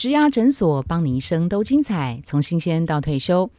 植牙诊所，帮你一生都精彩，从新鲜到退休。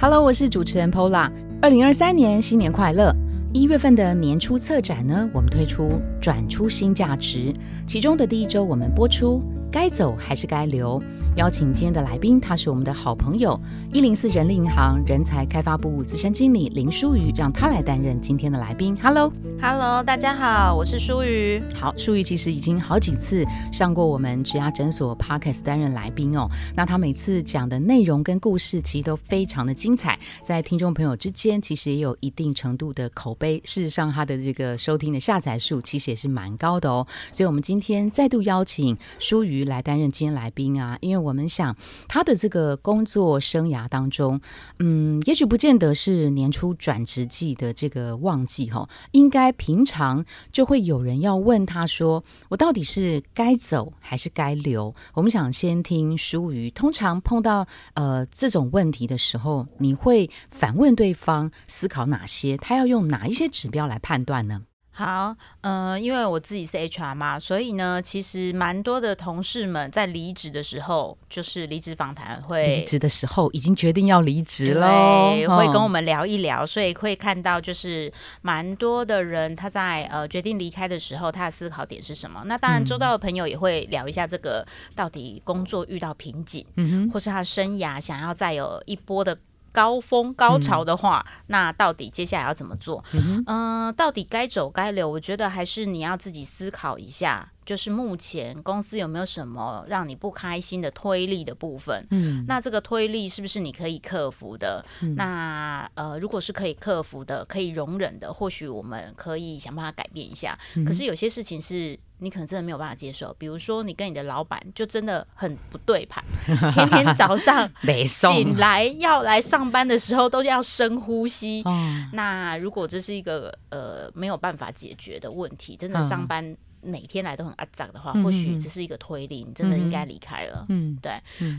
Hello，我是主持人 Pola。二零二三年新年快乐！一月份的年初策展呢，我们推出转出新价值，其中的第一周我们播出。该走还是该留？邀请今天的来宾，他是我们的好朋友，一零四人力银行人才开发部资深经理林淑瑜，让他来担任今天的来宾。Hello，Hello，大家好，我是淑瑜。好，淑瑜其实已经好几次上过我们植牙诊所 Podcast 担任来宾哦。那他每次讲的内容跟故事，其实都非常的精彩，在听众朋友之间，其实也有一定程度的口碑。事实上，他的这个收听的下载数，其实也是蛮高的哦。所以，我们今天再度邀请淑瑜。来担任今天来宾啊，因为我们想他的这个工作生涯当中，嗯，也许不见得是年初转职季的这个旺季哈，应该平常就会有人要问他说，我到底是该走还是该留？我们想先听淑瑜，通常碰到呃这种问题的时候，你会反问对方思考哪些？他要用哪一些指标来判断呢？好，呃，因为我自己是 HR 嘛，所以呢，其实蛮多的同事们在离职的时候，就是离职访谈会离职的时候已经决定要离职了，会跟我们聊一聊，所以会看到就是蛮多的人他在呃决定离开的时候，他的思考点是什么？那当然，周到的朋友也会聊一下这个到底工作遇到瓶颈，嗯哼，或是他生涯想要再有一波的。高峰高潮的话，那到底接下来要怎么做？嗯，到底该走该留？我觉得还是你要自己思考一下。就是目前公司有没有什么让你不开心的推力的部分？嗯，那这个推力是不是你可以克服的？那呃，如果是可以克服的、可以容忍的，或许我们可以想办法改变一下。可是有些事情是你可能真的没有办法接受，比如说你跟你的老板就真的很不对盘，天天早上 醒来要来上班的时候都要深呼吸。那如果这是一个呃没有办法解决的问题，真的上班。每天来都很阿脏的话，或许只是一个推力，你真的应该离开了。嗯，对。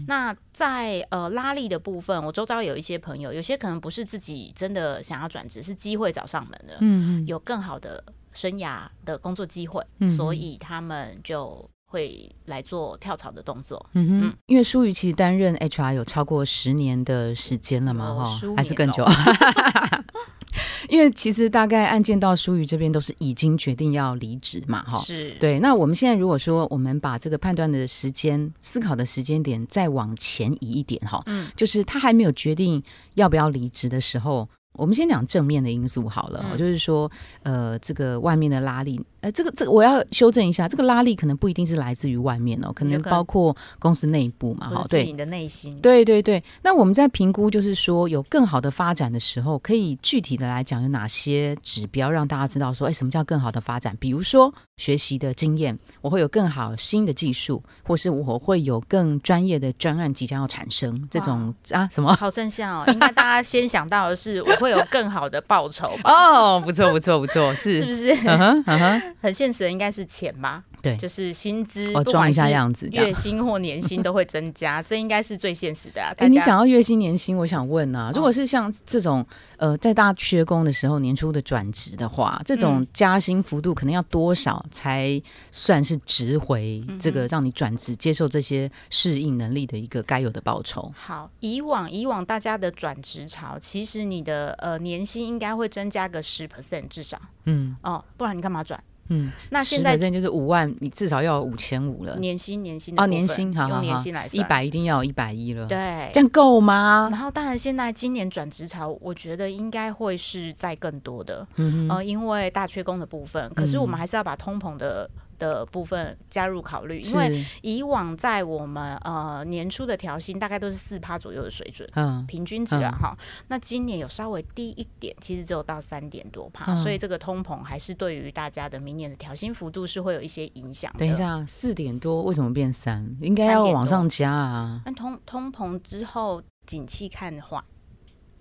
那在呃拉力的部分，我周遭有一些朋友，有些可能不是自己真的想要转职，是机会找上门的。嗯嗯，有更好的生涯的工作机会，所以他们就会来做跳槽的动作。嗯哼，因为舒瑜其实担任 HR 有超过十年的时间了嘛，哈，还是更久。因为其实大概案件到舒瑜这边都是已经决定要离职嘛，哈，是对。那我们现在如果说我们把这个判断的时间、思考的时间点再往前移一点，哈，嗯，就是他还没有决定要不要离职的时候。我们先讲正面的因素好了，就是说，呃，这个外面的拉力，呃，这个这个我要修正一下，这个拉力可能不一定是来自于外面哦，可能包括公司内部嘛，哈，对，你的内心，对对对。那我们在评估，就是说有更好的发展的时候，可以具体的来讲有哪些指标，让大家知道说，哎，什么叫更好的发展？比如说学习的经验，我会有更好新的技术，或是我会有更专业的专案即将要产生，这种啊什么？好正向哦，应该大家先想到的是我。会有更好的报酬哦，不错不错不错，是 是不是？很现实的应该是钱吧？对，就是薪资，哦，装一下样子，月薪或年薪都会增加，这应该是最现实的啊。哎，你讲到月薪年薪，我想问啊，如果是像这种。呃，在大家缺工的时候，年初的转职的话，这种加薪幅度可能要多少才算是值回这个让你转职、接受这些适应能力的一个该有的报酬？好，以往以往大家的转职潮，其实你的呃年薪应该会增加个十 percent 至少，嗯哦，不然你干嘛转？嗯，那现在就是五万，你至少要五千五了。年薪年薪哦，年薪好用年薪来算，一百一定要有一百一了。对，这样够吗？然后当然，现在今年转职潮，我觉得应该会是在更多的，嗯呃，因为大缺工的部分。可是我们还是要把通膨的。的部分加入考虑，因为以往在我们呃年初的调薪大概都是四趴左右的水准，嗯，平均值啊哈。那今年有稍微低一点，其实只有到三点多趴，所以这个通膨还是对于大家的明年的调薪幅度是会有一些影响。等一下，四点多为什么变三？应该要往上加啊。那通通膨之后，景气看缓。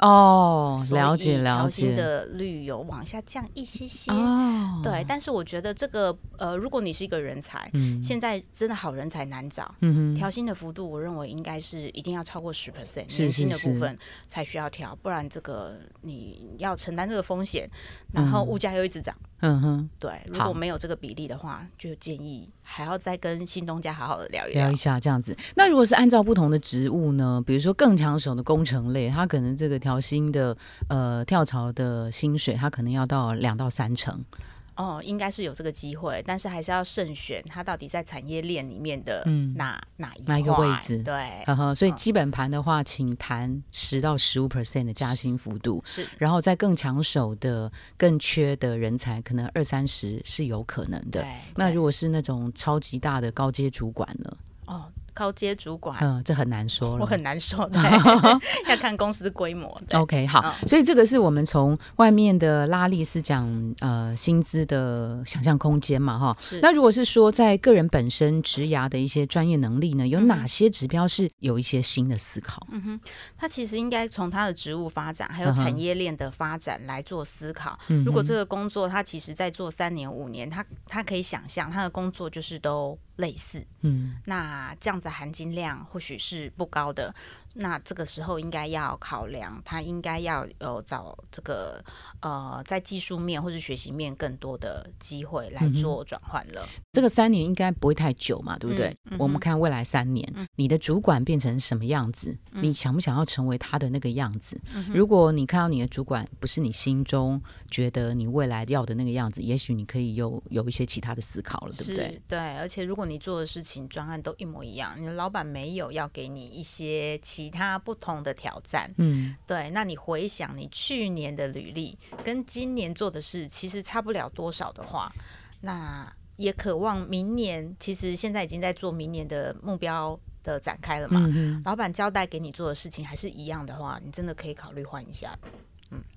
哦，了解了解。的率有往下降一些些，哦，对。但是我觉得这个呃，如果你是一个人才，嗯，现在真的好人才难找，嗯哼，调薪的幅度，我认为应该是一定要超过十 percent，年薪的部分才需要调，不然这个你要承担这个风险，然后物价又一直涨，嗯哼，对，如果没有这个比例的话，就建议还要再跟新东家好好的聊一聊。聊一下这样子。那如果是按照不同的职务呢？比如说更抢手的工程类，它可能这个调薪的呃跳槽的薪水，它可能要到两到三成。哦，应该是有这个机会，但是还是要慎选它到底在产业链里面的嗯哪、哪一哪一个位置对，呵呵，所以嗯。基本盘的话，请谈十到十五 percent 的加薪幅度，是。然后在更抢手的、更缺的人才，可能二三十是有可能的那如果是那种超级大的高阶主管呢？哦，高阶主管。嗯，这很难说了。我很难说，对，要看公司规模。对 OK，好，嗯所以这个是我们从外面的拉力是讲呃薪资的想象空间嘛，哈是。那如果是说在个人本身职涯的一些专业能力呢，有嗯哪些指标是有一些新的思考？嗯哼他其实应该从他的职务发展，还有产业链的发展来做思考。嗯如果这个工作他其实在做三年五年，他他可以想象他的工作就是都类似，嗯那这样子含金量或许是不高的。那这个时候应该要考量，他应该要有找这个呃，在技术面或是学习面更多的机会来做转换了。这个三年应该不会太久嘛，对不对？嗯嗯我们看未来三年，你的主管变成什么样子，嗯你想不想要成为他的那个样子？如果你看到你的主管不是你心中觉得你未来要的那个样子，也许你可以有有一些其他的思考了，对不对？对，而且如果你做的事情专案都一模一样，你的老板没有要给你一些其他不同的挑战，嗯，对，那你回想你去年的履历跟今年做的事，其实差不了多少的话，那也渴望明年，其实现在已经在做明年的目标的展开了嘛。嗯老板交代给你做的事情还是一样的话，你真的可以考虑换一下。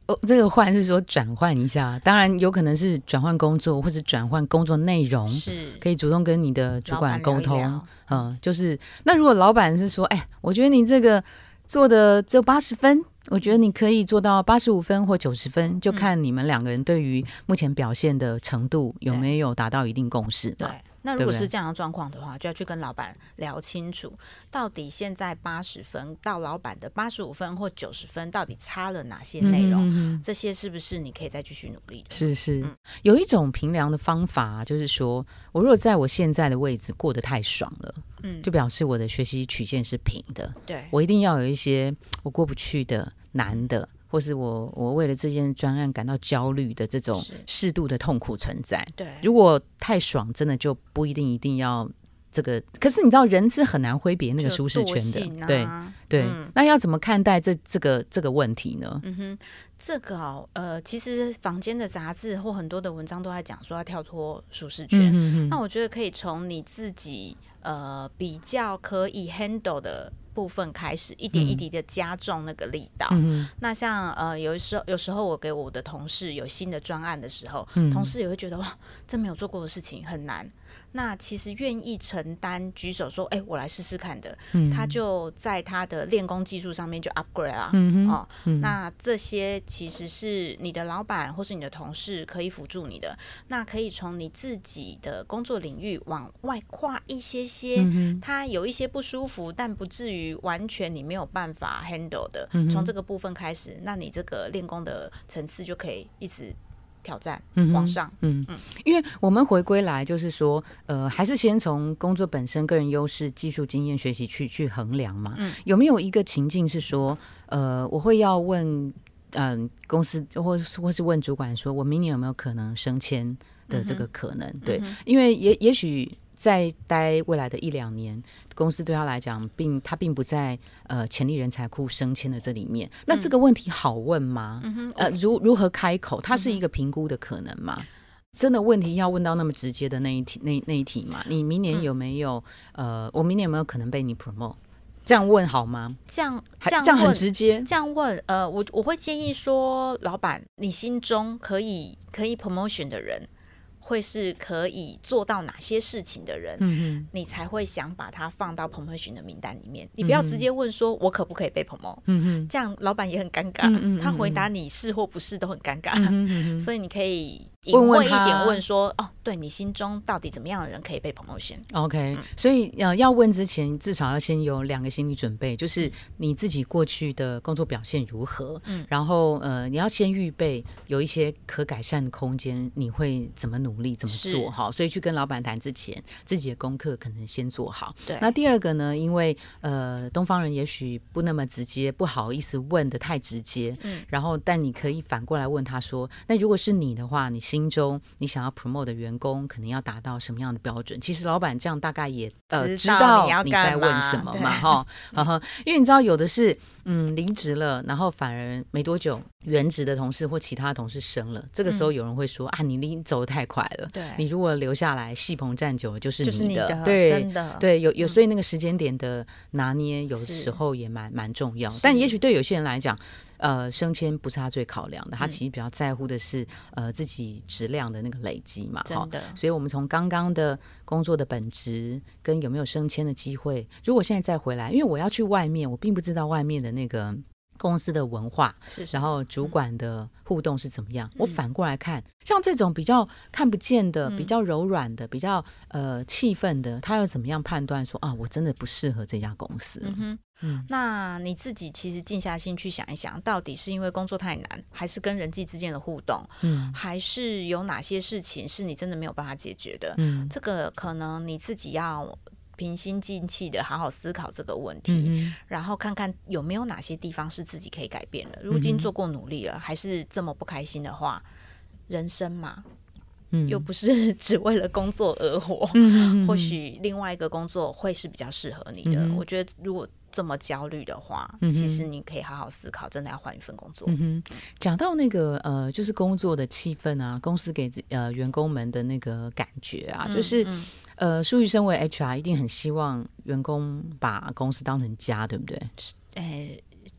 哦，这个换是说转换一下，当然有可能是转换工作，或者转换工作内容，是，可以主动跟你的主管沟通。聊聊嗯，就是那如果老板是说，哎，我觉得你这个做的只有八十分，我觉得你可以做到八十五分或九十分，就看你们两个人对于目前表现的程度有没有达到一定共识对嘛。。那如果是这样的状况的话，就要去跟老板聊清楚，到底现在八十分到老板的八十五分或九十分，到底差了哪些内容？这些是不是你可以再继续努力的？是是嗯，有一种平量的方法、就是说我如果在我现在的位置过得太爽了，嗯就表示我的学习曲线是平的。对，我一定要有一些我过不去的难的，或是我我为了这件专案感到焦虑的这种适度的痛苦存在。对，如果太爽，真的就不一定一定要这个。可是你知道，人是很难挥别那个舒适圈的，对啊对。嗯那要怎么看待这这个这个问题呢？嗯哼，这个哦，呃，其实坊间的杂志或很多的文章都在讲说要跳脱舒适圈。嗯那我觉得可以从你自己呃比较可以 handle 的部分开始，一点一滴的加重那个力道。嗯那像呃，有时候有时候我给我的同事有新的专案的时候，嗯同事也会觉得哇，这没有做过的事情很难。那其实愿意承担举手说，哎、我来试试看的，嗯他就在他的练功技术上面就 upgrade 啊。哦，那这些其实是你的老板或是你的同事可以辅助你的，那可以从你自己的工作领域往外跨一些些，嗯它有一些不舒服，但不至于完全你没有办法 handle 的，嗯从这个部分开始，那你这个练功的层次就可以一直挑战、嗯哼往上。嗯，因为我们回归来就是说，呃，还是先从工作本身、个人优势、技术经验、学习去去衡量嘛。嗯有没有一个情境是说，呃，我会要问，嗯、公司或是或是问主管说，我明年有没有可能升迁的这个可能？对，因为也也许在待未来的一两年，公司对他来讲，并他并不在呃潜力人才库升迁的这里面。那这个问题好问吗？呃，如如何开口？它是一个评估的可能吗？真的问题要问到那么直接的那一题那那一题吗？你明年有没有、呃，我明年有没有可能被你 promote？这样问好吗？这样这样很这样问直接。这样问，呃，我我会建议说，老板，你心中可以可以 promotion 的人，会是可以做到哪些事情的人，嗯你才会想把他放到 promotion 的名单里面。你不要直接问说，我可不可以被？哼，嗯，这样老板也很尴尬，他回答你是或不是都很尴尬，所以你可以问问一点他问说，哦，对你心中到底怎么样的人可以被 promotion。OK，、所以呃，要问之前，至少要先有两个心理准备，就是你自己过去的工作表现如何，嗯，然后呃，你要先预备有一些可改善的空间，你会怎么努力，怎么做好。所以去跟老板谈之前，自己的功课可能先做好。对那第二个呢，因为呃，东方人也许不那么直接，不好意思问的太直接，嗯，然后但你可以反过来问他说，那如果是你的话，你心中你想要 promote 的员工，可能要达到什么样的标准？其实老板这样大概也呃知知道你在问什么嘛，哈，因为你知道有的是嗯离职了，然后反而没多久原职的同事或其他同事升了，这个时候有人会说、啊，你离走的太快了，对。你如果留下来戏棚站久了就是就是你的，对，真的，对，有有，所以那个时间点的拿捏，有时候也蛮蛮重要。但也许对有些人来讲，呃，升迁不是他最考量的，他嗯其实比较在乎的是呃自己质量的那个累积嘛，真的所以我们从刚刚的工作的本质跟有没有升迁的机会，如果现在再回来，因为我要去外面，我并不知道外面的那个。公司的文化，是然后主管的互动是怎么样？嗯。我反过来看，像这种比较看不见的、嗯。比较柔软的、比较呃气氛的，他要怎么样判断说啊，我真的不适合这家公司？嗯哼，嗯。那你自己其实静下心去想一想，到底是因为工作太难，还是跟人际之间的互动，嗯。还是有哪些事情是你真的没有办法解决的？嗯。这个可能你自己要平心静气的好好思考这个问题，嗯然后看看有没有哪些地方是自己可以改变的。如今做过努力了，还是这么不开心的话，人生嘛，嗯。又不是只为了工作而活，嗯或许另外一个工作会是比较适合你的。嗯我觉得如果这么焦虑的话，嗯其实你可以好好思考，真的要换一份工作。讲到那个呃，就是工作的气氛啊，公司给呃员工们的那个感觉啊，就是、嗯呃，舒瑜身为 HR，一定很希望员工把公司当成家，对不对？哎，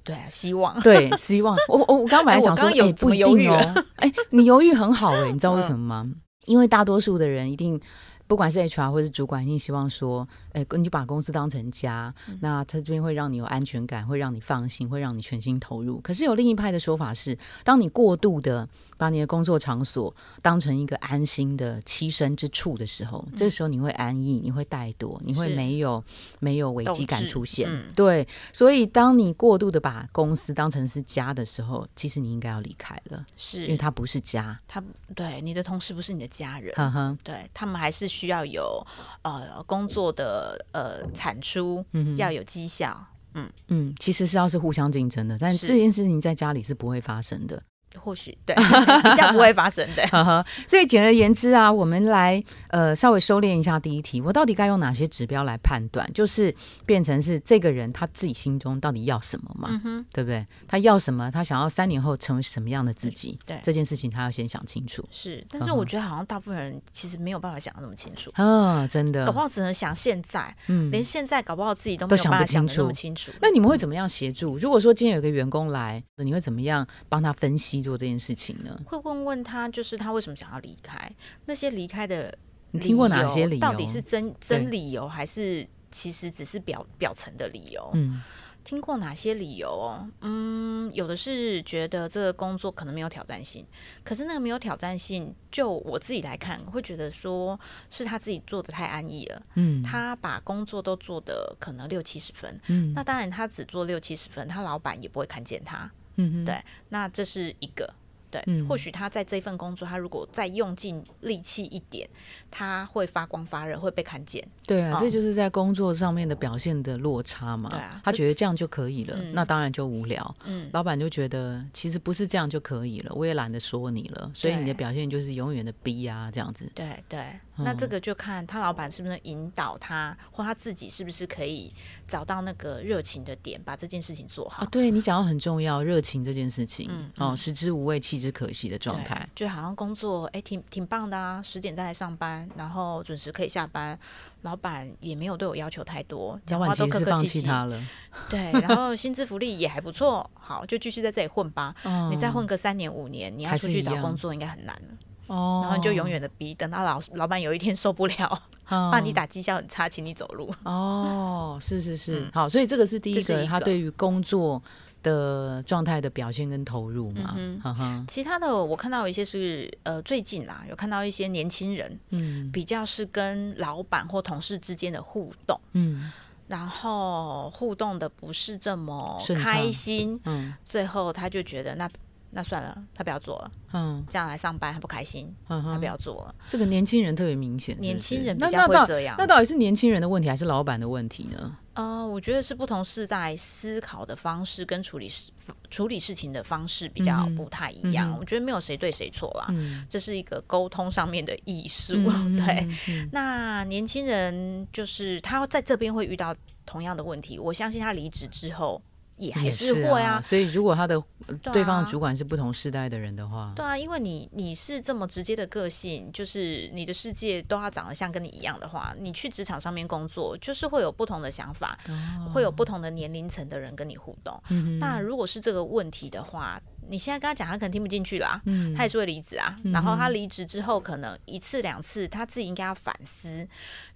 对啊，希望对，希望我我我刚刚本来想说，哎我刚刚有哎不一定哦，哎，你犹豫很好哎，你知道为什么嗯吗？因为大多数的人一定。不管是 HR 或是主管，一定希望说，哎，你就把公司当成家，嗯那他这边会让你有安全感，会让你放心，会让你全心投入。可是有另一派的说法是，当你过度的把你的工作场所当成一个安心的栖身之处的时候，这个时候你会安逸，你会怠惰，你会没有没有危机感出现。嗯对，所以当你过度的把公司当成是家的时候，其实你应该要离开了，是因为是它不是家。他对你的同事不是你的家人，对他们还是需要有呃工作的呃产出，要有绩效。嗯嗯，其实是要是互相竞争的，但这件事情在家里是不会发生的。或许对 比较不会发生的。哈哈，所以简而言之啊，我们来呃稍微收敛一下第一题，我到底该用哪些指标来判断？就是变成是这个人他自己心中到底要什么嘛，嗯，对不对？他要什么？他想要三年后成为什么样的自己？对这件事情他要先想清楚。是，但是我觉得好像大部分人其实没有办法想的那么清楚，啊，真的搞不，好只能想现在，嗯连现在搞不好自己都都没有办法想不清楚那么清楚。那你们会怎么样协助？如果说今天有一个员工来，你会怎么样帮他分析做这件事情呢？会问问他，就是他为什么想要离开？那些离开的你听过哪些理由？到底是真真理由，还是其实只是表表层的理由？嗯听过哪些理由哦？嗯，有的是觉得这个工作可能没有挑战性，可是那个没有挑战性，就我自己来看，会觉得说是他自己做的太安逸了，嗯他把工作都做的可能六七十分，嗯那当然他只做六七十分，他老板也不会看见他，嗯哼对那这是一个。对，嗯或许他在这份工作，他如果再用尽力气一点，他会发光发热，会被看见。对啊，哦这就是在工作上面的表现的落差嘛。对啊他觉得这样就可以了，嗯那当然就无聊。嗯，老板就觉得其实不是这样就可以了，我也懒得说你了，所以你的表现就是永远的逼啊这样子。对对，嗯那这个就看他老板是不是引导他，或他自己是不是可以找到那个热情的点，把这件事情做好。啊，对你讲到很重要，热情这件事情，嗯哦，食之无味，弃之可惜的状态，，就好像工作哎，挺挺棒的啊，十点再来上班，然后准时可以下班，老板也没有对我要求太多，讲话都客客气气，弃他了。对，然后薪资福利也还不错，好，就继续在这里混吧。哦你再混个三年五年，你要出去找工作应该很难了，哦，然后你就永远的逼，等到老老板有一天受不了，哦怕你打绩效很差，请你走路。哦，是是是，嗯。好，所以这个是第一个，他对于工作的状态的表现跟投入嘛。嗯其他的我看到有一些是呃最近啦，有看到一些年轻人嗯。比较是跟老板或同事之间的互动，嗯。然后互动的不是这么开心，嗯。最后他就觉得那那算了，他不要做了，嗯这样来上班他不开心，嗯哼，他不要做了。这个年轻人特别明显，是是年轻人比较会这样。那到底是年轻人的问题还是老板的问题呢？呃，我觉得是不同世代思考的方式跟处理事处理事情的方式比较不太一样。我觉得没有谁对谁错啦，嗯，这是一个沟通上面的艺术。嗯对，，嗯嗯那年轻人就是他在这边会遇到同样的问题，我相信他离职之后也还也是会啊。所以如果他的对方的主管是不同世代的人的话，对啊，因为你你是这么直接的个性，就是你的世界都要长得像跟你一样的话，你去职场上面工作，就是会有不同的想法，会有不同的年龄层的人跟你互动。那如果是这个问题的话，你现在跟他讲，他可能听不进去啦，嗯他也是会离职啊。然后他离职之后，可能一次两次，他自己应该要反思，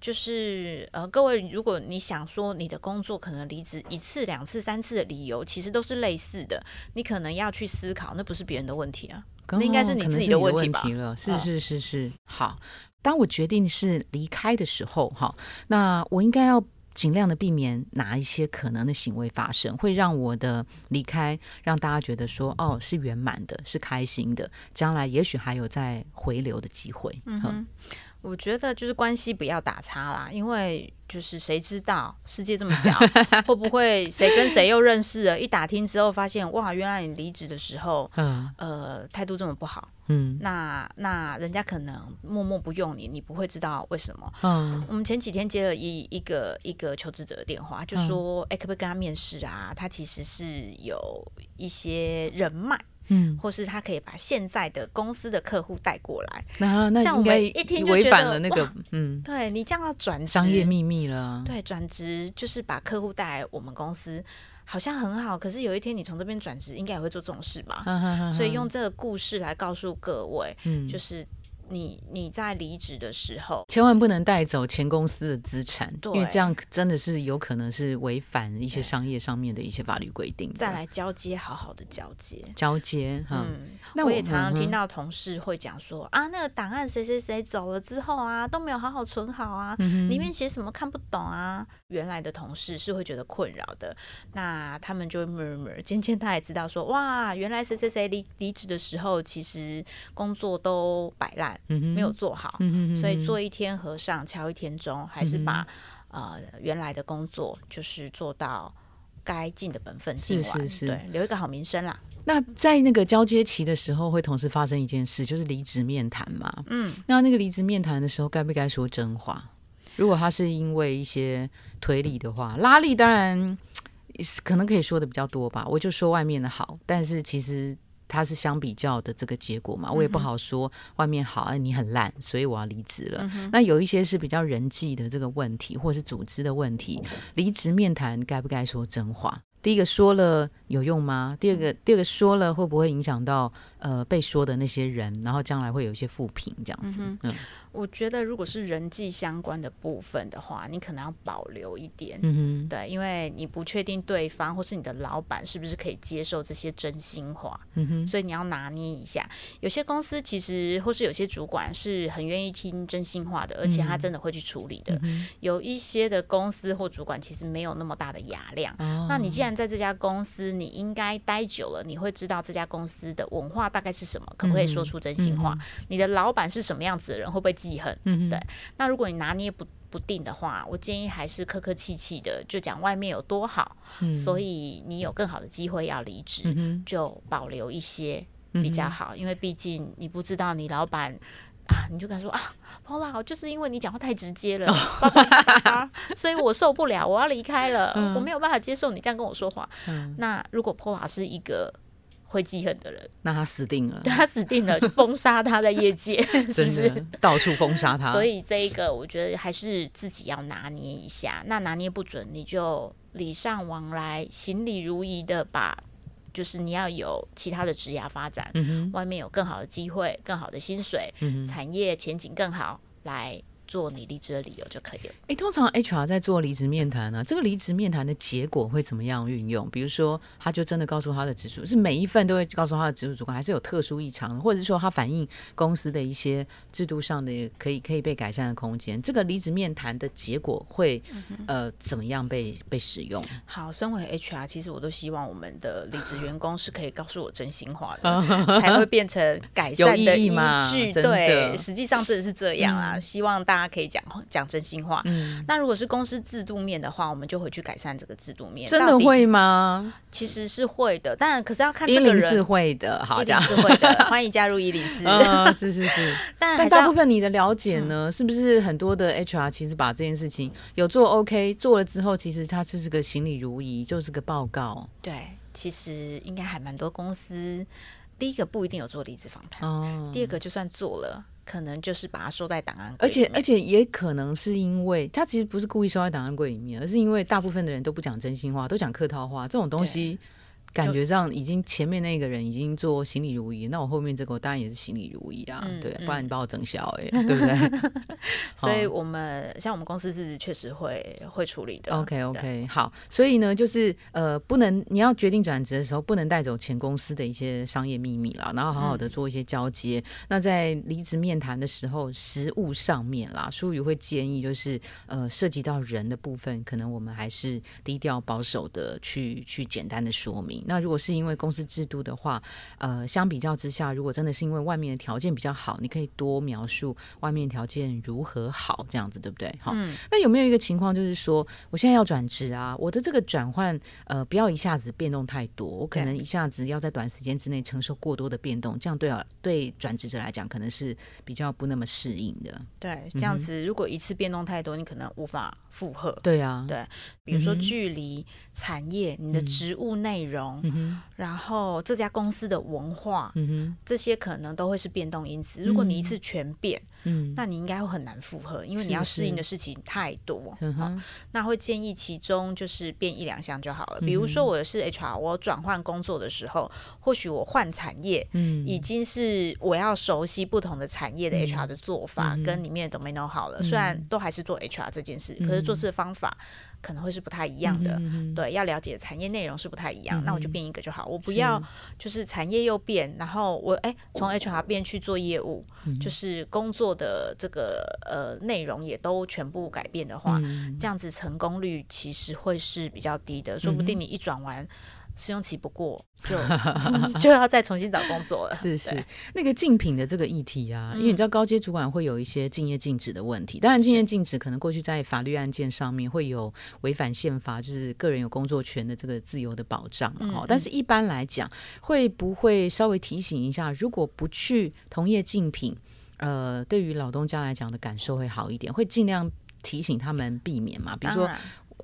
就是呃，各位，如果你想说你的工作可能离职一次、两次、三次的理由，其实都是类似的，你可能要去思考，那不是别人的问题啊。那应该是你自己的问题吧了，是嗯是是是。好，当我决定是离开的时候，哈，那我应该要尽量的避免哪一些可能的行为发生，会让我的离开让大家觉得说，哦，是圆满的，是开心的，将来也许还有再回流的机会。嗯哼我觉得就是关系不要打岔啦，因为就是谁知道世界这么小，会不会谁跟谁又认识了？一打听之后发现，哇，原来你离职的时候，嗯呃，态度这么不好，嗯那那人家可能默默不用你，你不会知道为什么。嗯我们前几天接了一一个一个求职者的电话，就说，哎、可不可以跟他面试啊？他其实是有一些人脉，嗯，或是他可以把现在的公司的客户带过来。那那这样我应该们一听就反了那个嗯对你这样要转职商业秘密了啊。对，转职就是把客户带来我们公司，好像很好。可是有一天你从这边转职，应该也会做这种事吧？所以用这个故事来告诉各位，嗯就是你你在离职的时候，千万不能带走前公司的资产，因为这样真的是有可能是违反一些商业上面的一些法律规定。再来交接，好好的交接。交接哈，嗯，那我我也常常听到同事会讲说啊，那个档案谁谁谁走了之后啊，都没有好好存好啊，嗯里面写什么看不懂啊。原来的同事是会觉得困扰的，那他们就会 murmur。渐渐他也知道说，哇，原来谁谁谁离离职的时候，其实工作都摆烂，没有做好，嗯所以做一天和尚敲一天钟，还是把、呃原来的工作就是做到该尽的本分尽完，是是是对，留一个好名声啦。那在那个交接期的时候，会同时发生一件事，就是离职面谈嘛。嗯，那那个离职面谈的时候，该不该说真话？如果他是因为一些推理的话，拉力当然可能可以说的比较多吧。我就说外面的好，但是其实它是相比较的这个结果嘛，我也不好说外面好，哎，你很烂，所以我要离职了。那有一些是比较人际的这个问题，或是组织的问题，离职面谈该不该说真话？第一个说了有用吗？第二个，第二个说了会不会影响到呃被说的那些人，然后将来会有一些负评这样子？嗯我觉得如果是人际相关的部分的话，你可能要保留一点。嗯对，因为你不确定对方或是你的老板是不是可以接受这些真心话，嗯哼，所以你要拿捏一下。有些公司其实或是有些主管是很愿意听真心话的，而且他真的会去处理的。有一些的公司或主管其实没有那么大的雅量。哦那你既然在这家公司，你应该待久了，你会知道这家公司的文化大概是什么，可不可以说出真心话？你的老板是什么样子的人，会不会记恨？嗯对。那如果你拿捏不不定的话，我建议还是客客气气的，就讲外面有多好，嗯。所以你有更好的机会要离职，嗯就保留一些比较好，因为毕竟你不知道你老板。啊，你就跟他说啊，Pola，就是因为你讲话太直接了，所以我受不了，我要离开了，嗯。我没有办法接受你这样跟我说话。嗯。那如果 Pola 是一个会记恨的人，那他死定了，对他死定了，就 封杀他在业界，是不是？到处封杀他。所以这一个，我觉得还是自己要拿捏一下。那拿捏不准，你就礼尚往来，行礼如仪的把，就是你要有其他的职涯发展，嗯，外面有更好的机会、更好的薪水，嗯，产业前景更好，来做你离职的理由就可以了。哎，通常 HR 在做离职面谈呢，这个离职面谈的结果会怎么样运用？比如说，他就真的告诉他的直属，是每一份都会告诉他的直属主管，还是有特殊异常的，或者是说他反映公司的一些制度上的可以可以被改善的空间？这个离职面谈的结果会呃怎么样被被使用？好，身为 HR，其实我都希望我们的离职员工是可以告诉我真心话的，才会变成改善的依据。对，实际上真的是这样啊。希望大家可以讲讲真心话。嗯，那如果是公司制度面的话，我们就回去改善这个制度面。真的会吗？其实是会的，但可是要看这个人是会的，好的是会的。欢迎加入伊林斯。是是是，但大部分你的了解呢，是不是很多的 HR 其实把这件事情有做 OK 做了之后，其实它就是个行礼如仪，就是个报告。对，其实应该还蛮多公司。第一个不一定有做离职访谈，哦，第二个就算做了，可能就是把它收在档案，而且而且也可能是因为他其实不是故意收在档案柜里面，而是因为大部分的人都不讲真心话，都讲客套话，这种东西。感觉上已经前面那个人已经做行礼如仪，那我后面这个当然也是行礼如仪啊，对，不然你把我整小哎，对不对？所以我们像我们公司是确实会会处理的。OK OK，好，所以呢，就是呃，不能你要决定转职的时候，不能带走前公司的一些商业秘密啦，然后好好的做一些交接。那在离职面谈的时候，实物上面啦，淑宇会建议就是呃，涉及到人的部分，可能我们还是低调保守的去去简单的说明。那如果是因为公司制度的话，呃，相比较之下，如果真的是因为外面的条件比较好，你可以多描述外面条件如何好，这样子对不对？好，那有没有一个情况，就是说我现在要转职啊，我的这个转换呃，不要一下子变动太多，我可能一下子要在短时间之内承受过多的变动，这样对啊，对转职者来讲可能是比较不那么适应的。对，这样子如果一次变动太多，你可能无法负荷。对啊，对，比如说距离。产业、你的职务内容，然后这家公司的文化，这些可能都会是变动因子。如果你一次全变，嗯，那你应该会很难负荷，因为你要适应的事情太多。那会建议其中就是变一两项就好了。比如说我是 HR，我转换工作的时候，或许我换产业，嗯，已经是我要熟悉不同的产业的 HR 的做法，跟里面的 domain 好了。虽然都还是做 HR 这件事，可是做事的方法。可能会是不太一样的，对，要了解产业内容是不太一样，那我就变一个就好，我不要就是产业又变，然后我哎从 HR 变去做业务，就是工作的这个呃内容也都全部改变的话，这样子成功率其实会是比较低的，说不定你一转完。试用期不过，就 就要再重新找工作了。是是，那个竞品的这个议题啊，因为你知道高阶主管会有一些竞业禁止的问题。当然，竞业禁止可能过去在法律案件上面会有违反宪法，就是个人有工作权的这个自由的保障哦。但是一般来讲，会不会稍微提醒一下，如果不去同业竞品，呃，对于老东家来讲的感受会好一点，会尽量提醒他们避免嘛？比如说。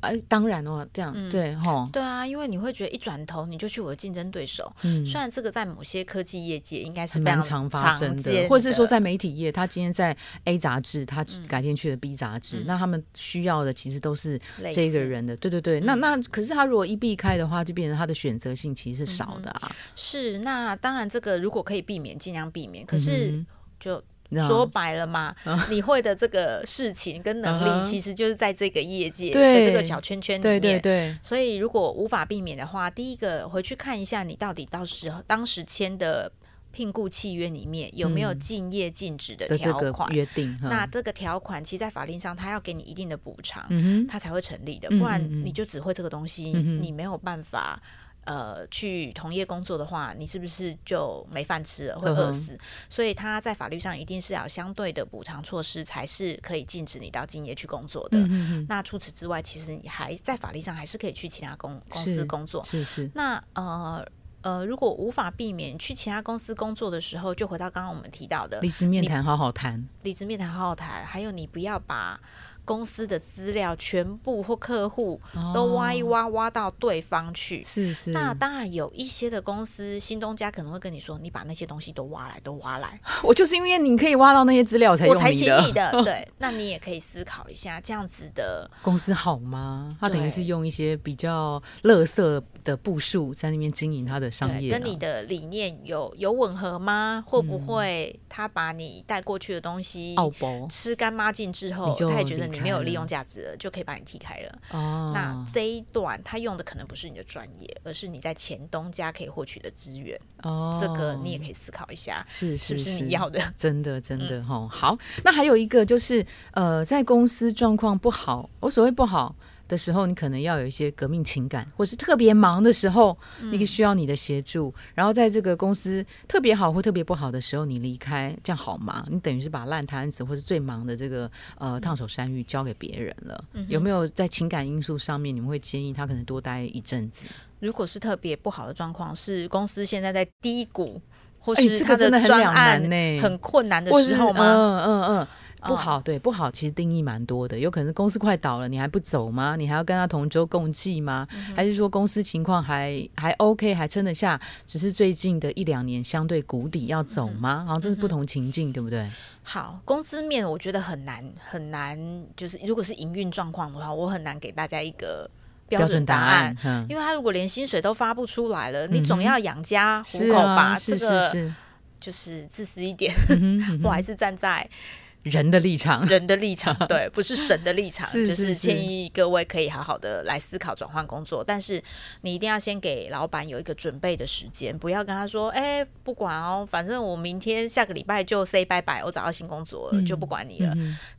哎，当然哦，这样对哈，对啊，因为你会觉得一转头你就去我的竞争对手。嗯，虽然这个在某些科技业界应该是非常发生的，或者是说在媒体业，他今天在 A 杂志，他改天去了 B 杂志，那他们需要的其实都是这个人的。对对对，那那可是他如果一避开的话，就变成他的选择性其实是少的啊。是，那当然这个如果可以避免，尽量避免。可是就。说白了嘛，你会的这个事情跟能力，其实就是在这个业界的这个小圈圈里面。对对对。所以如果无法避免的话，第一个回去看一下，你到底到时候当时签的聘雇契约里面有没有竞业禁止的条款约定。那这个条款其实，在法令上，他要给你一定的补偿，他才会成立的。不然你就只会这个东西，你没有办法。呃，去同业工作的话，你是不是就没饭吃了，会饿死？所以他在法律上一定是要相对的补偿措施，才是可以禁止你到敬业去工作的。那除此之外，其实你还在法律上还是可以去其他公公司工作。是是。那呃呃，如果无法避免去其他公司工作的时候，就回到刚刚我们提到的离职面谈，好好谈。离职面谈，好好谈。还有，你不要把。公司的资料全部或客户都挖一挖，挖到对方去。是是。那当然有一些的公司，新东家可能会跟你说，你把那些东西都挖来，都挖来。我就是因为你可以挖到那些资料，我才我才请你的。对，那你也可以思考一下，这样子的公司好吗？他等于是用一些比较乐色的步数在那边经营他的商业，跟你的理念有有吻合吗？会不会他把你带过去的东西吃干抹净之后，他也觉得你没有利用价值了，就可以把你踢开了。哦，那这一段他用的可能不是你的专业，而是你在前东家可以获取的资源。哦，这个你也可以思考一下，是是不是你要 的？真的真的哈。好，那还有一个就是呃，在公司状况不好，我所谓不好。的时候，你可能要有一些革命情感，或是特别忙的时候，你需要你的协助。然后在这个公司特别好或特别不好的时候，你离开，这样好吗？你等于是把烂摊子或是最忙的这个呃烫手山芋交给别人了。有没有在情感因素上面，你们会建议他可能多待一阵子？如果是特别不好的状况，是公司现在在低谷，或是他的专案很困难的时候吗？嗯嗯嗯。不好，对不好，其实定义蛮多的。有可能公司快倒了，你还不走吗？你还要跟他同舟共济吗？还是说公司情况还还 OK，还撑得下？只是最近的一两年相对谷底，要走吗？然后这是不同情境，对不对？好，公司面我觉得很难很难，就是如果是营运状况的话，我很难给大家一个标准答案，因为他如果连薪水都发不出来了，你总要养家糊口吧？这个就是自私一点，我还是站在。人的立场，人的立场，对，不是神的立场，就是建议各位可以好好的来思考转换工作，但是你一定要先给老板有一个准备的时间，不要跟他说，哎，不管哦，反正我明天下个礼拜就 say 拜拜，我找到新工作了，就不管你了，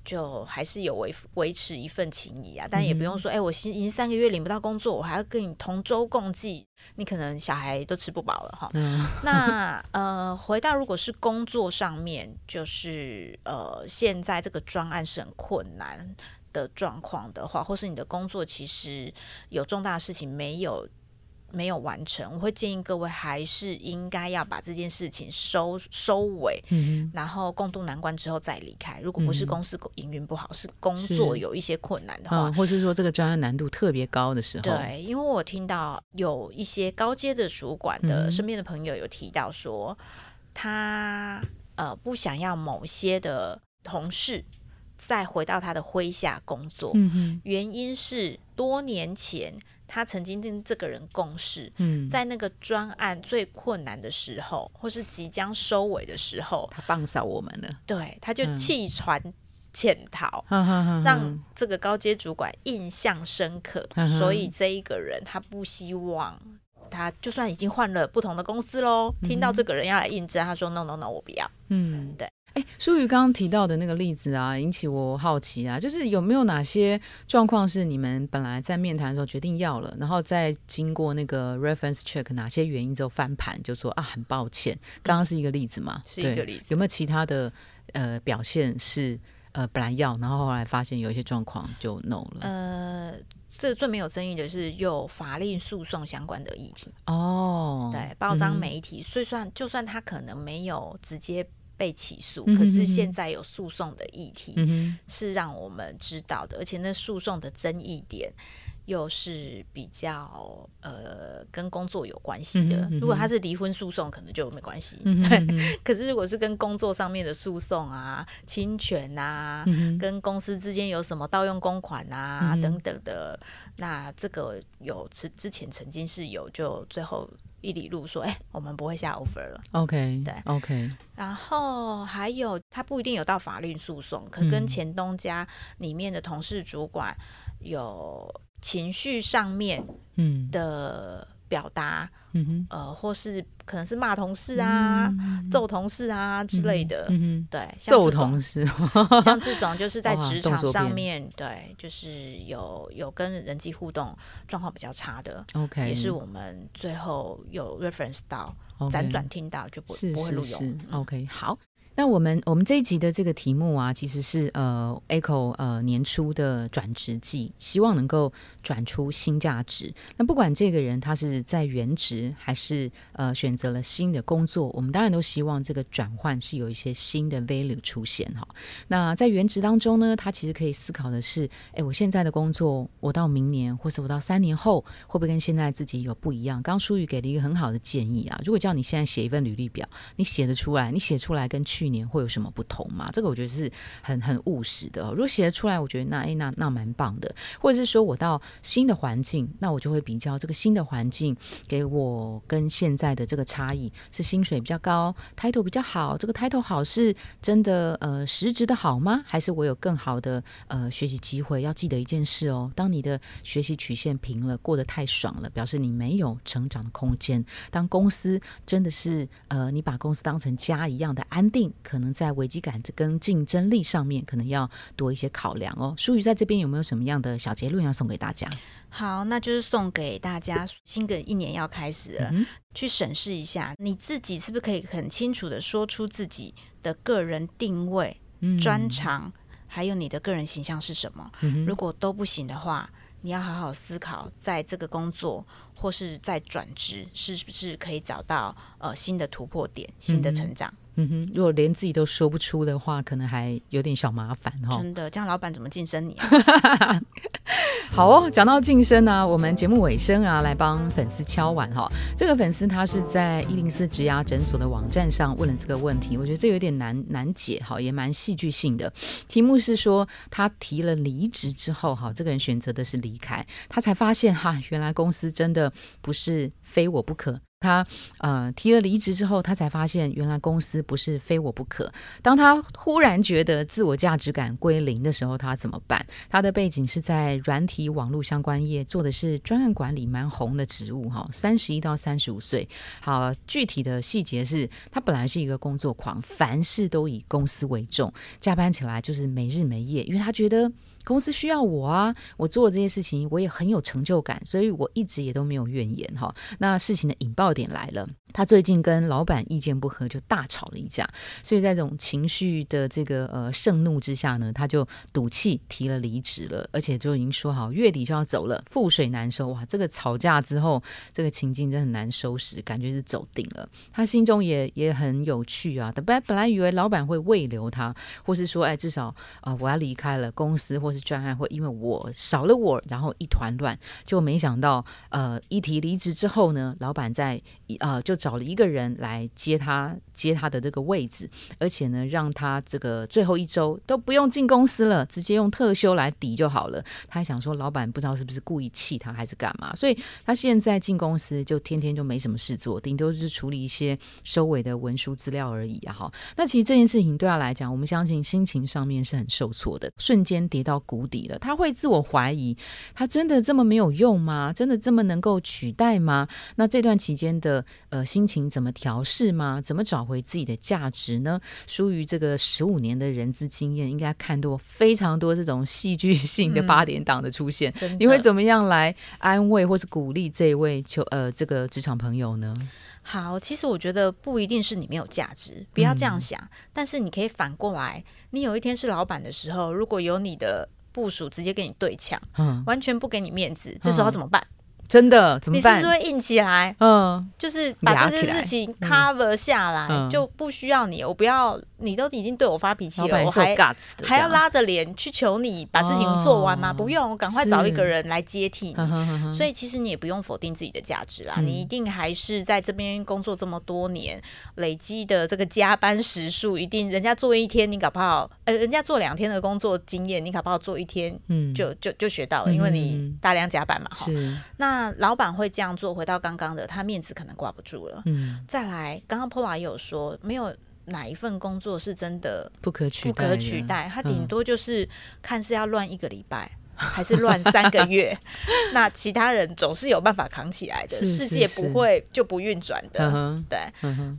就还是有维维持一份情谊啊，但也不用说，哎，我新已经三个月领不到工作，我还要跟你同舟共济。你可能小孩都吃不饱了哈。那呃，回到如果是工作上面，就是呃，现在这个专案是很困难的状况的话，或是你的工作其实有重大的事情没有。没有完成，我会建议各位还是应该要把这件事情收收尾，嗯，然后共度难关之后再离开。如果不是公司营运不好，是工作有一些困难的话，或是说这个专案难度特别高的时候，对，因为我听到有一些高阶的主管的身边的朋友有提到说，他呃不想要某些的同事再回到他的麾下工作，嗯原因是多年前。他曾经跟这个人共事，在那个专案最困难的时候，或是即将收尾的时候，他放扫我们了。对，他就弃船潜逃，让这个高阶主管印象深刻。所以这一个人，他不希望他就算已经换了不同的公司喽，听到这个人要来应征，他说：“No No No，我不要。”嗯，对。哎，淑宇刚刚提到的那个例子啊，引起我好奇啊，就是有没有哪些状况是你们本来在面谈的时候决定要了，然后再经过那个 reference check 哪些原因之后翻盘，就说啊很抱歉，刚刚是一个例子嘛？是一个例子。有没有其他的呃表现是呃本来要，然后后来发现有一些状况就 no 了？呃，这最没有争议的是有法令诉讼相关的议题哦，对，报章媒体，所以算就算他可能没有直接。被起诉，可是现在有诉讼的议题是让我们知道的，而且那诉讼的争议点又是比较呃跟工作有关系的。如果他是离婚诉讼，可能就没关系。对，可是如果是跟工作上面的诉讼啊、侵权啊、跟公司之间有什么盗用公款啊等等的，那这个有之之前曾经是有，就最后。一里路说：“哎，我们不会下 offer 了。”OK，对，OK。然后还有，他不一定有到法律诉讼，可跟前东家里面的同事、主管有情绪上面嗯的。表达，嗯哼，呃，或是可能是骂同事啊、揍同事啊之类的，嗯，对，揍同事，像这种就是在 职场上面，对，就是有有跟人际互动状况比较差的，OK，也是我们最后有 reference 到，辗转听到就不不会录用，OK，好。那我们我们这一集的这个题目啊，其实是呃，Echo 呃年初的转职季，希望能够转出新价值。那不管这个人他是在原职还是呃选择了新的工作，我们当然都希望这个转换是有一些新的 value 出现哈。那在原职当中呢，他其实可以思考的是，哎，我现在的工作，我到明年或者我到三年后，会不会跟现在自己有不一样？刚刚舒宇给了一个很好的建议啊，如果叫你现在写一份履历表，你写得出来，你写出来跟去年会有什么不同吗？这个我觉得是很很务实的。如果写得出来，我觉得那哎那那蛮棒的。或者是说我到新的环境，那我就会比较这个新的环境给我跟现在的这个差异，是薪水比较高，title 比较好。这个 title 好是真的呃实质的好吗？还是我有更好的呃学习机会？要记得一件事哦，当你的学习曲线平了，过得太爽了，表示你没有成长的空间。当公司真的是呃你把公司当成家一样的安定。可能在危机感跟竞争力上面，可能要多一些考量哦。舒宇在这边有没有什么样的小结论要送给大家？好，那就是送给大家，新的一年要开始了，去审视一下你自己是不是可以很清楚的说出自己的个人定位、专长，还有你的个人形象是什么。如果都不行的话，你要好好思考，在这个工作或是在转职，是不是可以找到呃新的突破点、新的成长。嗯哼，如果连自己都说不出的话，可能还有点小麻烦哈。真的，这样老板怎么晋升你啊？好哦，讲到晋升呢，我们节目尾声啊，来帮粉丝敲碗哈。这个粉丝他是在一零四植牙诊所的网站上问了这个问题，我觉得这有点难难解哈，也蛮戏剧性的。题目是说他提了离职之后哈，这个人选择的是离开，他才发现哈，原来公司真的不是非我不可。他呃提了离职之后，他才发现原来公司不是非我不可。当他忽然觉得自我价值感归零的时候，他怎么办？他的背景是在软体网络相关业，做的是专案管理，蛮红的职务哈。三十一到三十五岁，好，具体的细节是他本来是一个工作狂，凡事都以公司为重，加班起来就是没日没夜，因为他觉得。公司需要我啊，我做了这些事情，我也很有成就感，所以我一直也都没有怨言哈。那事情的引爆点来了，他最近跟老板意见不合，就大吵了一架，所以在这种情绪的这个呃盛怒之下呢，他就赌气提了离职了，而且就已经说好月底就要走了，覆水难收哇！这个吵架之后，这个情境真很难收拾，感觉是走定了。他心中也也很有趣啊，本来本来以为老板会慰留他，或是说哎至少啊我要离开了公司，或是。专案会因为我少了我，然后一团乱，就没想到，呃，一提离职之后呢，老板在呃就找了一个人来接他接他的这个位置，而且呢，让他这个最后一周都不用进公司了，直接用特休来抵就好了。他想说，老板不知道是不是故意气他还是干嘛，所以他现在进公司就天天就没什么事做，顶多是处理一些收尾的文书资料而已啊。哈，那其实这件事情对他来讲，我们相信心情上面是很受挫的，瞬间跌到。谷底了，他会自我怀疑，他真的这么没有用吗？真的这么能够取代吗？那这段期间的呃心情怎么调试吗？怎么找回自己的价值呢？属于这个十五年的人资经验，应该看多非常多这种戏剧性的八点档的出现。你会怎么样来安慰或是鼓励这位求呃这个职场朋友呢？好，其实我觉得不一定是你没有价值，不要这样想。但是你可以反过来，你有一天是老板的时候，如果有你的。部署直接跟你对呛，完全不给你面子，这时候怎么办？真的怎么办？你是不是会硬起来？嗯，就是把这件事情 cover 下来，就不需要你，我不要。你都已经对我发脾气了，我还还要拉着脸去求你把事情做完吗？不用，我赶快找一个人来接替你。所以其实你也不用否定自己的价值啦，你一定还是在这边工作这么多年，累积的这个加班时数，一定人家做一天，你搞不好呃，人家做两天的工作经验，你搞不好做一天，嗯，就就就学到了，因为你大量加班嘛。哈，那老板会这样做，回到刚刚的，他面子可能挂不住了。嗯，再来，刚刚 Pola 也有说，没有。哪一份工作是真的不可取不可取代？他顶多就是看是要乱一个礼拜，还是乱三个月。那其他人总是有办法扛起来的，世界不会就不运转的。对，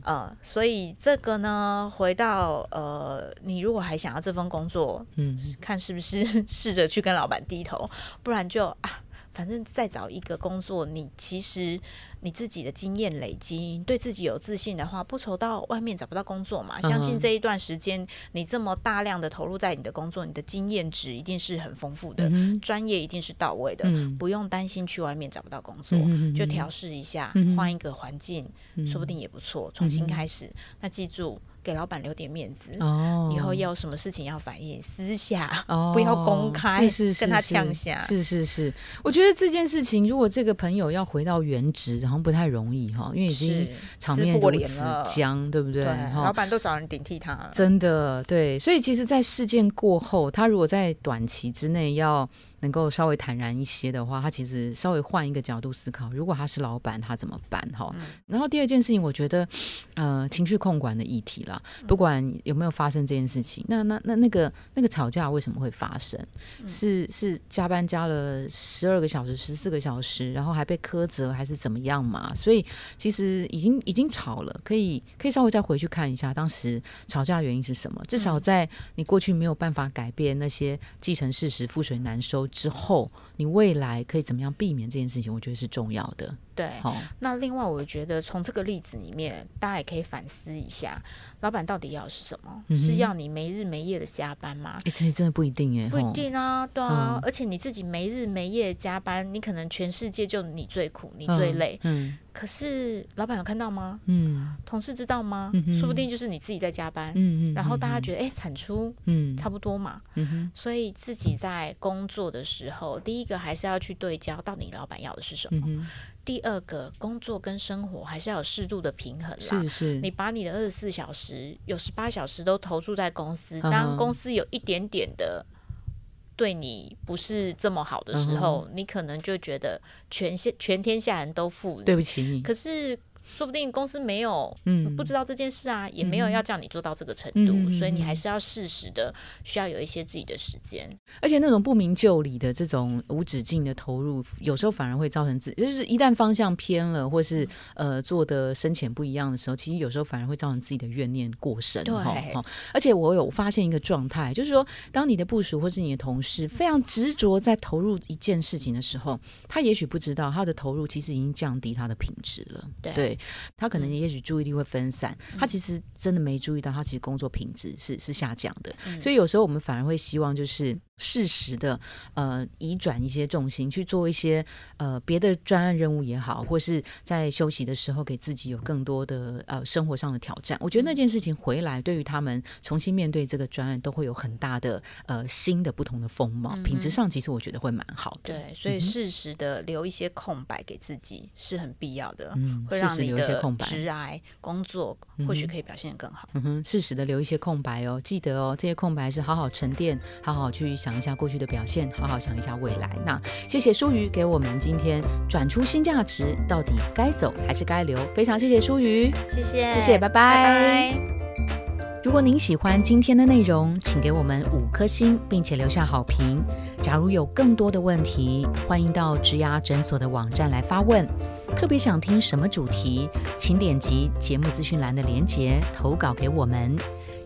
呃，所以这个呢，回到呃，你如果还想要这份工作，嗯，看是不是 试着去跟老板低头，不然就啊。反正再找一个工作，你其实你自己的经验累积，对自己有自信的话，不愁到外面找不到工作嘛。相信这一段时间你这么大量的投入在你的工作，你的经验值一定是很丰富的，专业一定是到位的，不用担心去外面找不到工作，就调试一下，换一个环境，说不定也不错，重新开始。那记住。给老板留点面子哦，以后要有什么事情要反映，私下哦，不要公开，是是跟他呛下，是是是。我觉得这件事情，如果这个朋友要回到原职，好像不太容易哈，因为已经场面如此僵，对不对？老板都找人顶替他了，真的对。所以其实，在事件过后，他如果在短期之内要。能够稍微坦然一些的话，他其实稍微换一个角度思考，如果他是老板，他怎么办？哈。然后第二件事情，我觉得，呃，情绪控管的议题啦，不管有没有发生这件事情，那那那那个那个吵架为什么会发生？是是加班加了十二个小时、十四个小时，然后还被苛责，还是怎么样嘛？所以其实已经已经吵了，可以可以稍微再回去看一下当时吵架原因是什么。至少在你过去没有办法改变那些既成事实，覆水难收。之后，你未来可以怎么样避免这件事情？我觉得是重要的。对，好。那另外，我觉得从这个例子里面，大家也可以反思一下，老板到底要是什么？是要你没日没夜的加班吗？哎，这真的不一定哎，不一定啊，对啊。而且你自己没日没夜加班，你可能全世界就你最苦，你最累。嗯。可是老板有看到吗？嗯。同事知道吗？说不定就是你自己在加班。嗯嗯。然后大家觉得，哎，产出嗯差不多嘛。嗯哼。所以自己在工作的时候，第一个还是要去对焦，到底老板要的是什么。第二个工作跟生活还是要有适度的平衡啦。是是，你把你的二十四小时有十八小时都投注在公司，当公司有一点点的对你不是这么好的时候，你可能就觉得全县全天下人都负对不起你。可是。说不定公司没有，嗯，不知道这件事啊，也没有要叫你做到这个程度，所以你还是要适时的，需要有一些自己的时间。而且那种不明就里的这种无止境的投入，有时候反而会造成自己，就是一旦方向偏了，或是呃做的深浅不一样的时候，其实有时候反而会造成自己的怨念过深。对，而且我有发现一个状态，就是说，当你的部署或是你的同事非常执着在投入一件事情的时候，他也许不知道他的投入其实已经降低他的品质了。对。他可能也许注意力会分散，他其实真的没注意到，他其实工作品质是是下降的，所以有时候我们反而会希望就是。适时的，呃，移转一些重心去做一些呃别的专案任务也好，或是在休息的时候给自己有更多的呃生活上的挑战。我觉得那件事情回来，对于他们重新面对这个专案，都会有很大的呃新的不同的风貌。品质上，其实我觉得会蛮好的。对，所以适时的留一些空白给自己是很必要的，嗯，会让你的直癌工作或许可以表现得更好。嗯哼，适时的留一些空白哦，记得哦，这些空白是好好沉淀，好好去想。想一下过去的表现，好好想一下未来。那谢谢舒瑜给我们今天转出新价值，到底该走还是该留？非常谢谢舒瑜，谢谢，谢谢，拜拜。如果您喜欢今天的内容，请给我们五颗星，并且留下好评。假如有更多的问题，欢迎到植牙诊所的网站来发问。特别想听什么主题，请点击节目资讯栏的连结投稿给我们。